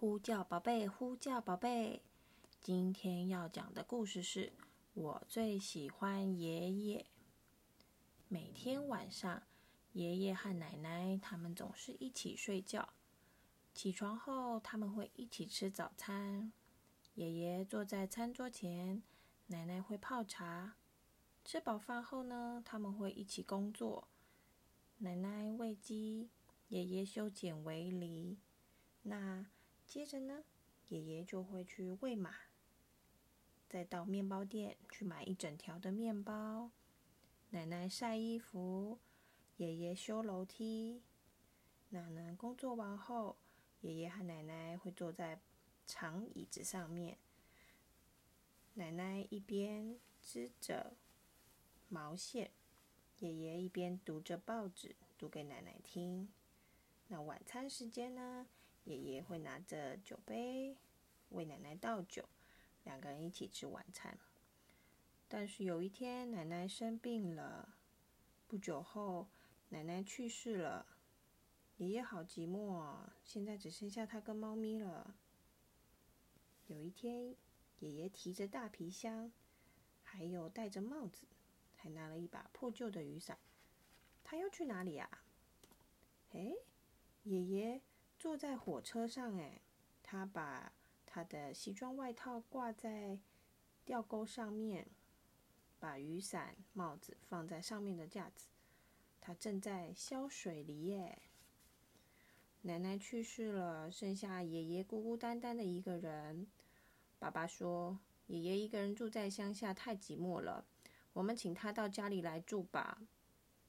呼叫宝贝，呼叫宝贝。今天要讲的故事是我最喜欢爷爷。每天晚上，爷爷和奶奶他们总是一起睡觉。起床后，他们会一起吃早餐。爷爷坐在餐桌前，奶奶会泡茶。吃饱饭后呢，他们会一起工作。奶奶喂鸡，爷爷修剪围篱。那接着呢，爷爷就会去喂马，再到面包店去买一整条的面包。奶奶晒衣服，爷爷修楼梯。那呢，工作完后，爷爷和奶奶会坐在长椅子上面，奶奶一边织着毛线，爷爷一边读着报纸，读给奶奶听。那晚餐时间呢？爷爷会拿着酒杯为奶奶倒酒，两个人一起吃晚餐。但是有一天，奶奶生病了，不久后，奶奶去世了。爷爷好寂寞啊，现在只剩下他跟猫咪了。有一天，爷爷提着大皮箱，还有戴着帽子，还拿了一把破旧的雨伞。他要去哪里呀？哎，爷爷。坐在火车上，哎，他把他的西装外套挂在吊钩上面，把雨伞、帽子放在上面的架子。他正在削水梨耶。奶奶去世了，剩下爷爷孤孤单单的一个人。爸爸说：“爷爷一个人住在乡下太寂寞了，我们请他到家里来住吧。”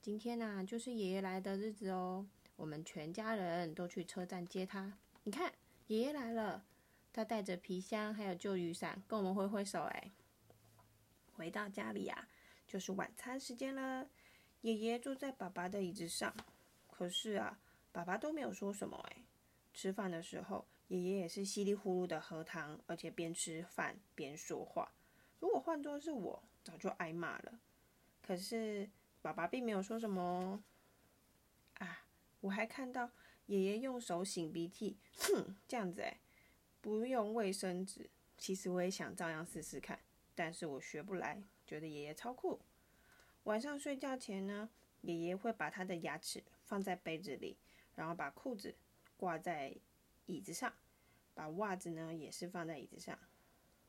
今天呢，就是爷爷来的日子哦。我们全家人都去车站接他。你看，爷爷来了，他带着皮箱还有旧雨伞，跟我们挥挥手。哎，回到家里呀，就是晚餐时间了。爷爷坐在爸爸的椅子上，可是啊，爸爸都没有说什么。哎，吃饭的时候，爷爷也是稀里呼噜的喝汤，而且边吃饭边说话。如果换作是我，早就挨骂了。可是爸爸并没有说什么。我还看到爷爷用手擤鼻涕，哼，这样子诶，不用卫生纸。其实我也想照样试试看，但是我学不来，觉得爷爷超酷。晚上睡觉前呢，爷爷会把他的牙齿放在杯子里，然后把裤子挂在椅子上，把袜子呢也是放在椅子上。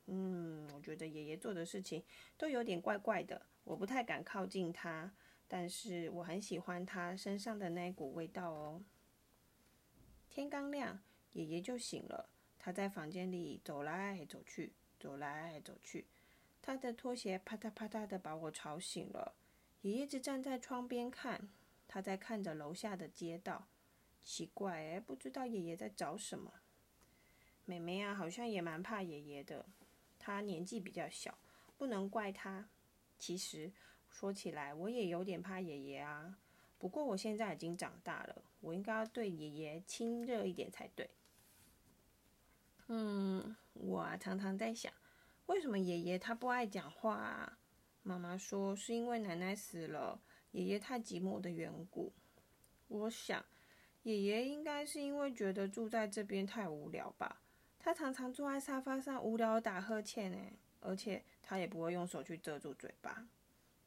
嗯，我觉得爷爷做的事情都有点怪怪的，我不太敢靠近他。但是我很喜欢他身上的那股味道哦。天刚亮，爷爷就醒了。他在房间里走来走去，走来走去。他的拖鞋啪嗒啪嗒的把我吵醒了。爷爷就站在窗边看，他在看着楼下的街道。奇怪诶，不知道爷爷在找什么。妹妹啊，好像也蛮怕爷爷的。他年纪比较小，不能怪他。其实。说起来，我也有点怕爷爷啊。不过我现在已经长大了，我应该要对爷爷亲热一点才对。嗯，我啊常常在想，为什么爷爷他不爱讲话啊？妈妈说是因为奶奶死了，爷爷太寂寞的缘故。我想，爷爷应该是因为觉得住在这边太无聊吧。他常常坐在沙发上无聊打呵欠呢，而且他也不会用手去遮住嘴巴。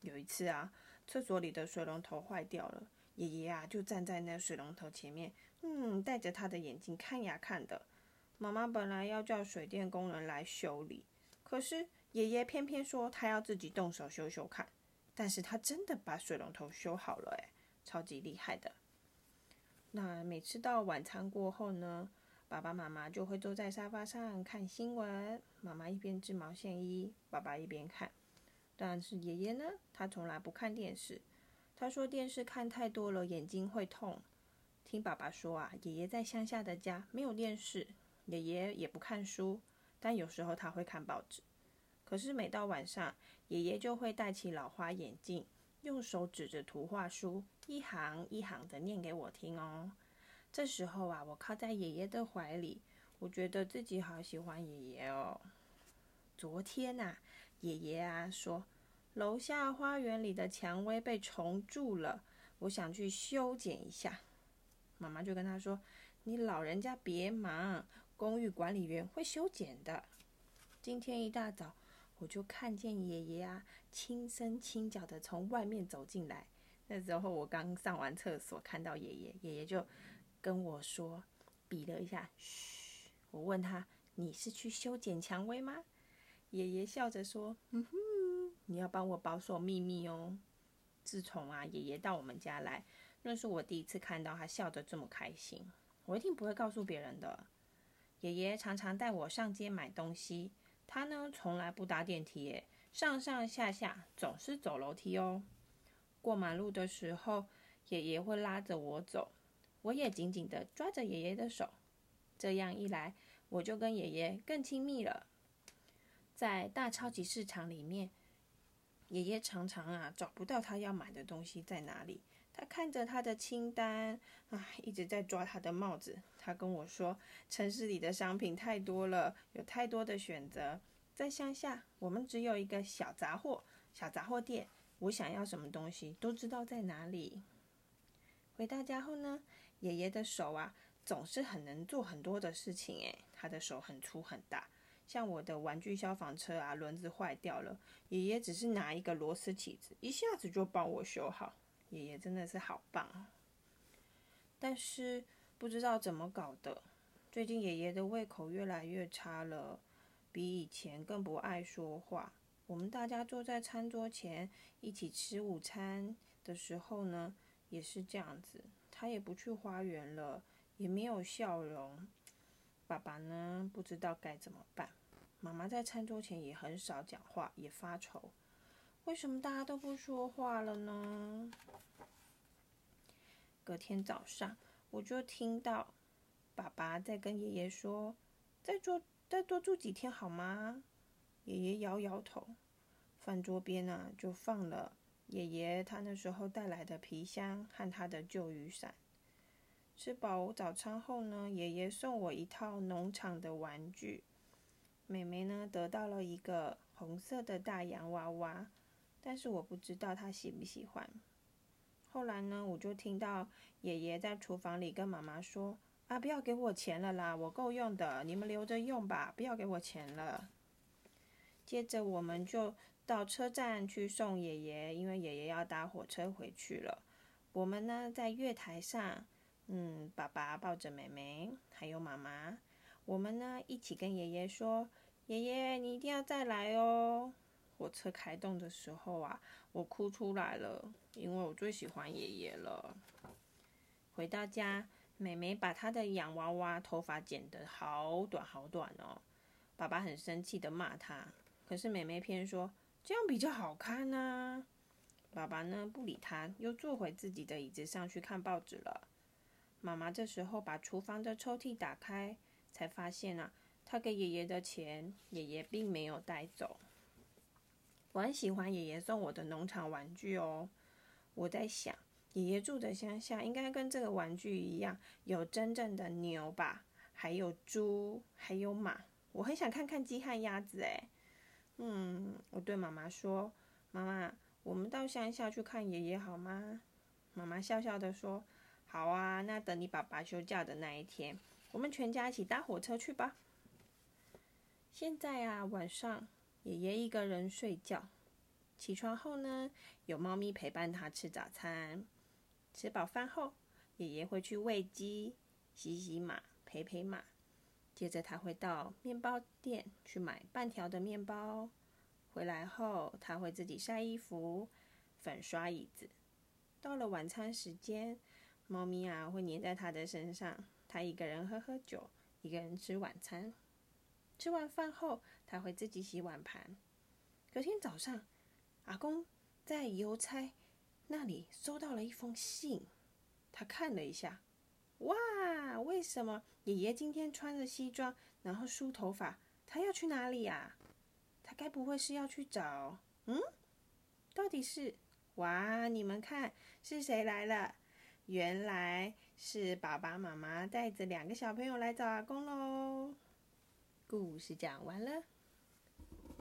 有一次啊，厕所里的水龙头坏掉了，爷爷啊就站在那水龙头前面，嗯，戴着他的眼镜看呀看的。妈妈本来要叫水电工人来修理，可是爷爷偏偏说他要自己动手修修看。但是他真的把水龙头修好了，诶，超级厉害的。那每次到晚餐过后呢，爸爸妈妈就会坐在沙发上看新闻，妈妈一边织毛线衣，爸爸一边看。但是爷爷呢？他从来不看电视。他说电视看太多了，眼睛会痛。听爸爸说啊，爷爷在乡下的家没有电视，爷爷也不看书，但有时候他会看报纸。可是每到晚上，爷爷就会戴起老花眼镜，用手指着图画书，一行一行的念给我听哦。这时候啊，我靠在爷爷的怀里，我觉得自己好喜欢爷爷哦。昨天呐。爷爷啊，说楼下花园里的蔷薇被虫蛀了，我想去修剪一下。妈妈就跟他说：“你老人家别忙，公寓管理员会修剪的。今天一大早，我就看见爷爷啊，轻声轻脚的从外面走进来。那时候我刚上完厕所，看到爷爷，爷爷就跟我说，比了一下，嘘。我问他：“你是去修剪蔷薇吗？”爷爷笑着说：“嗯哼，你要帮我保守秘密哦。”自从啊，爷爷到我们家来，那是我第一次看到他笑得这么开心。我一定不会告诉别人的。爷爷常常带我上街买东西，他呢从来不搭电梯，上上下下总是走楼梯哦。过马路的时候，爷爷会拉着我走，我也紧紧的抓着爷爷的手。这样一来，我就跟爷爷更亲密了。在大超级市场里面，爷爷常常啊找不到他要买的东西在哪里。他看着他的清单，啊，一直在抓他的帽子。他跟我说：“城市里的商品太多了，有太多的选择。在乡下，我们只有一个小杂货、小杂货店。我想要什么东西，都知道在哪里。”回到家后呢，爷爷的手啊，总是很能做很多的事情。诶，他的手很粗很大。像我的玩具消防车啊，轮子坏掉了，爷爷只是拿一个螺丝起子，一下子就帮我修好。爷爷真的是好棒，但是不知道怎么搞的，最近爷爷的胃口越来越差了，比以前更不爱说话。我们大家坐在餐桌前一起吃午餐的时候呢，也是这样子。他也不去花园了，也没有笑容。爸爸呢，不知道该怎么办。妈妈在餐桌前也很少讲话，也发愁。为什么大家都不说话了呢？隔天早上，我就听到爸爸在跟爷爷说：“再做，再多住几天好吗？”爷爷摇摇头。饭桌边呢，就放了爷爷他那时候带来的皮箱和他的旧雨伞。吃饱早餐后呢，爷爷送我一套农场的玩具。妹妹呢，得到了一个红色的大洋娃娃。但是我不知道她喜不喜欢。后来呢，我就听到爷爷在厨房里跟妈妈说：“啊，不要给我钱了啦，我够用的，你们留着用吧，不要给我钱了。”接着我们就到车站去送爷爷，因为爷爷要搭火车回去了。我们呢在月台上，嗯，爸爸抱着妹妹，还有妈妈，我们呢一起跟爷爷说：“爷爷，你一定要再来哦。”火车开动的时候啊，我哭出来了，因为我最喜欢爷爷了。回到家，妹妹把她的洋娃娃头发剪得好短好短哦。爸爸很生气的骂她，可是妹妹偏说这样比较好看呢。爸爸呢不理她，又坐回自己的椅子上去看报纸了。妈妈这时候把厨房的抽屉打开，才发现啊，她给爷爷的钱，爷爷并没有带走。我很喜欢爷爷送我的农场玩具哦。我在想，爷爷住的乡下应该跟这个玩具一样，有真正的牛吧，还有猪，还有马。我很想看看鸡和鸭子诶。嗯，我对妈妈说：“妈妈，我们到乡下去看爷爷好吗？”妈妈笑笑的说：“好啊，那等你爸爸休假的那一天，我们全家一起搭火车去吧。”现在啊，晚上。爷爷一个人睡觉，起床后呢，有猫咪陪伴他吃早餐。吃饱饭后，爷爷会去喂鸡、洗洗马、陪陪马。接着他会到面包店去买半条的面包。回来后，他会自己晒衣服、粉刷椅子。到了晚餐时间，猫咪啊会黏在他的身上。他一个人喝喝酒，一个人吃晚餐。吃完饭后，他会自己洗碗盘。隔天早上，阿公在邮差那里收到了一封信，他看了一下，哇，为什么爷爷今天穿着西装，然后梳头发？他要去哪里呀？他该不会是要去找……嗯，到底是……哇，你们看是谁来了？原来是爸爸妈妈带着两个小朋友来找阿公喽。故事讲完了。